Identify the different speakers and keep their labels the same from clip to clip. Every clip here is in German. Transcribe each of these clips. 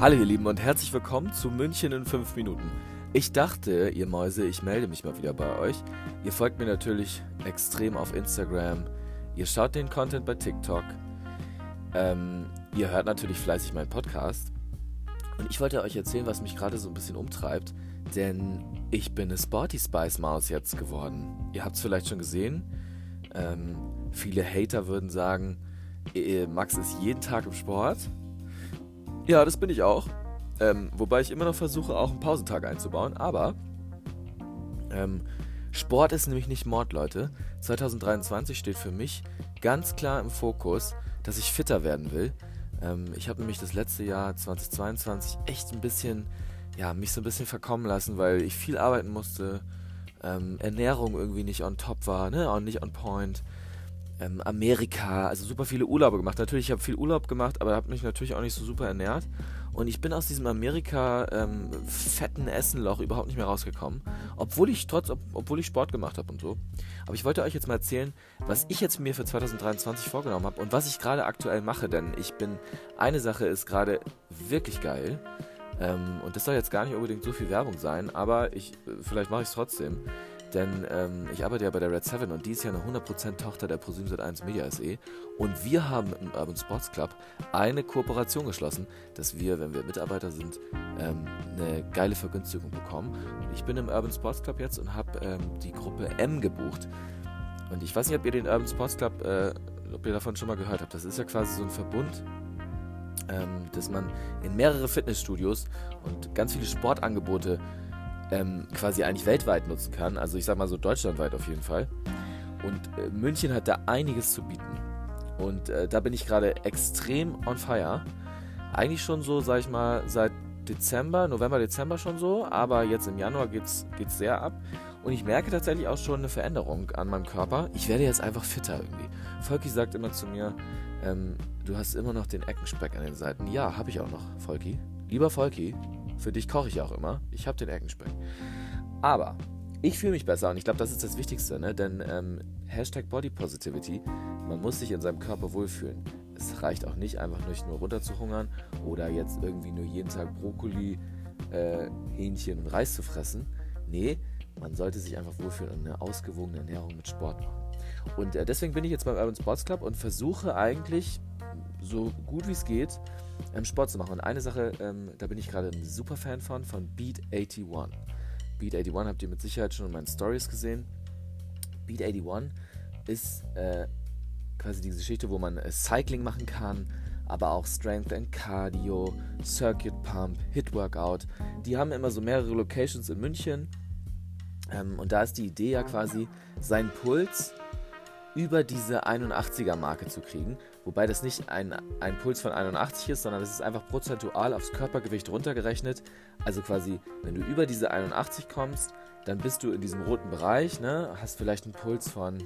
Speaker 1: Hallo ihr Lieben und herzlich willkommen zu München in 5 Minuten. Ich dachte, ihr Mäuse, ich melde mich mal wieder bei euch. Ihr folgt mir natürlich extrem auf Instagram. Ihr schaut den Content bei TikTok. Ähm, ihr hört natürlich fleißig meinen Podcast. Und ich wollte euch erzählen, was mich gerade so ein bisschen umtreibt. Denn ich bin eine Sporty Spice Maus jetzt geworden. Ihr habt es vielleicht schon gesehen. Ähm, viele Hater würden sagen, Max ist jeden Tag im Sport. Ja, das bin ich auch. Ähm, wobei ich immer noch versuche, auch einen Pausentag einzubauen. Aber ähm, Sport ist nämlich nicht Mord, Leute. 2023 steht für mich ganz klar im Fokus, dass ich fitter werden will. Ähm, ich habe nämlich das letzte Jahr 2022 echt ein bisschen, ja, mich so ein bisschen verkommen lassen, weil ich viel arbeiten musste. Ähm, Ernährung irgendwie nicht on top war, ne, auch nicht on point ähm, Amerika, also super viele Urlaube gemacht. Natürlich, ich habe viel Urlaub gemacht, aber habe mich natürlich auch nicht so super ernährt. Und ich bin aus diesem Amerika ähm, Essenloch überhaupt nicht mehr rausgekommen, obwohl ich trotz, ob, obwohl ich Sport gemacht habe und so. Aber ich wollte euch jetzt mal erzählen, was ich jetzt mir für 2023 vorgenommen habe und was ich gerade aktuell mache, denn ich bin eine Sache ist gerade wirklich geil. Ähm, und das soll jetzt gar nicht unbedingt so viel Werbung sein, aber ich vielleicht mache ich es trotzdem. Denn ähm, ich arbeite ja bei der Red 7 und die ist ja eine 100% Tochter der ProSieben Sat1 Media SE. Und wir haben im Urban Sports Club eine Kooperation geschlossen, dass wir, wenn wir Mitarbeiter sind, ähm, eine geile Vergünstigung bekommen. Und ich bin im Urban Sports Club jetzt und habe ähm, die Gruppe M gebucht. Und ich weiß nicht, ob ihr den Urban Sports Club, äh, ob ihr davon schon mal gehört habt. Das ist ja quasi so ein Verbund, ähm, dass man in mehrere Fitnessstudios und ganz viele Sportangebote ähm, quasi eigentlich weltweit nutzen kann. Also ich sag mal so deutschlandweit auf jeden Fall. Und äh, München hat da einiges zu bieten. Und äh, da bin ich gerade extrem on fire. Eigentlich schon so, sag ich mal, seit Dezember, November, Dezember schon so, aber jetzt im Januar geht's, geht's sehr ab. Und ich merke tatsächlich auch schon eine Veränderung an meinem Körper. Ich werde jetzt einfach fitter irgendwie. Volki sagt immer zu mir, ähm, du hast immer noch den Eckenspeck an den Seiten. Ja, habe ich auch noch, Volki. Lieber Volki, für dich koche ich auch immer. Ich habe den Eckenspeck. Aber ich fühle mich besser und ich glaube, das ist das Wichtigste, ne? denn ähm, Hashtag Body Positivity, man muss sich in seinem Körper wohlfühlen. Es reicht auch nicht einfach nicht nur runter zu hungern oder jetzt irgendwie nur jeden Tag Brokkoli, äh, Hähnchen und Reis zu fressen. Nee, man sollte sich einfach wohlfühlen und eine ausgewogene Ernährung mit Sport machen. Und äh, deswegen bin ich jetzt beim Urban Sports Club und versuche eigentlich so gut wie es geht ähm, Sport zu machen. Und eine Sache, ähm, da bin ich gerade ein super Fan von, von Beat 81. Beat 81 habt ihr mit Sicherheit schon in meinen Stories gesehen. Beat 81 ist äh, quasi diese Geschichte, wo man äh, Cycling machen kann, aber auch Strength and Cardio, Circuit Pump, Hit Workout. Die haben immer so mehrere Locations in München. Ähm, und da ist die Idee ja quasi, seinen Puls über diese 81er Marke zu kriegen. Wobei das nicht ein, ein Puls von 81 ist, sondern das ist einfach prozentual aufs Körpergewicht runtergerechnet. Also quasi, wenn du über diese 81 kommst, dann bist du in diesem roten Bereich, ne? hast vielleicht einen Puls von,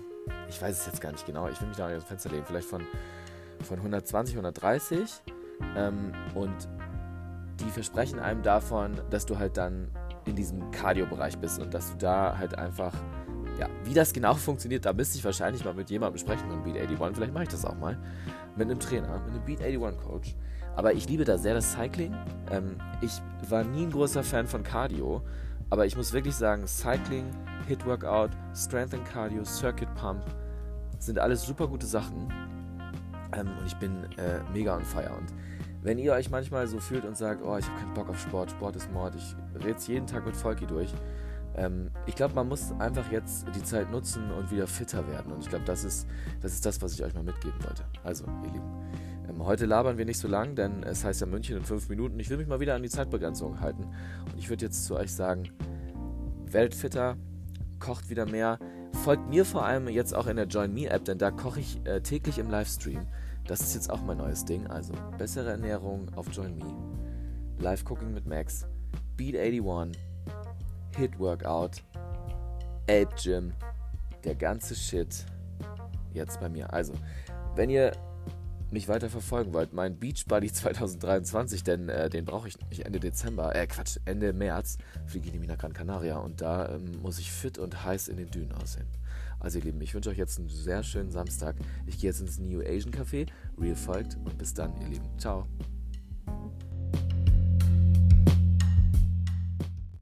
Speaker 1: ich weiß es jetzt gar nicht genau, ich will mich da nicht aus dem Fenster legen, vielleicht von, von 120, 130. Ähm, und die versprechen einem davon, dass du halt dann in diesem Cardio-Bereich bist und dass du da halt einfach ja, wie das genau funktioniert, da müsste ich wahrscheinlich mal mit jemandem sprechen, mit einem Beat 81. Vielleicht mache ich das auch mal. Mit einem Trainer, mit einem Beat 81 Coach. Aber ich liebe da sehr das Cycling. Ähm, ich war nie ein großer Fan von Cardio. Aber ich muss wirklich sagen, Cycling, Hit Workout, Strength and Cardio, Circuit Pump sind alles super gute Sachen. Ähm, und ich bin äh, mega on fire. Und wenn ihr euch manchmal so fühlt und sagt, oh, ich habe keinen Bock auf Sport, Sport ist Mord, ich rede jeden Tag mit Volki durch, ähm, ich glaube, man muss einfach jetzt die Zeit nutzen und wieder fitter werden. Und ich glaube, das ist, das ist das, was ich euch mal mitgeben wollte. Also, ihr Lieben, ähm, heute labern wir nicht so lang, denn es heißt ja München in fünf Minuten. Ich will mich mal wieder an die Zeitbegrenzung halten. Und ich würde jetzt zu euch sagen, werdet fitter, kocht wieder mehr. Folgt mir vor allem jetzt auch in der Join Me App, denn da koche ich äh, täglich im Livestream. Das ist jetzt auch mein neues Ding. Also bessere Ernährung auf Join Me. Live Cooking mit Max. Beat 81 Hit Workout, Ape Gym, der ganze Shit jetzt bei mir. Also, wenn ihr mich weiter verfolgen wollt, mein Beach Buddy 2023, denn äh, den brauche ich nicht Ende Dezember, äh Quatsch, Ende März fliege ich nämlich nach Gran Canaria und da ähm, muss ich fit und heiß in den Dünen aussehen. Also ihr Lieben, ich wünsche euch jetzt einen sehr schönen Samstag. Ich gehe jetzt ins New Asian Café, Real folgt und bis dann, ihr Lieben. Ciao.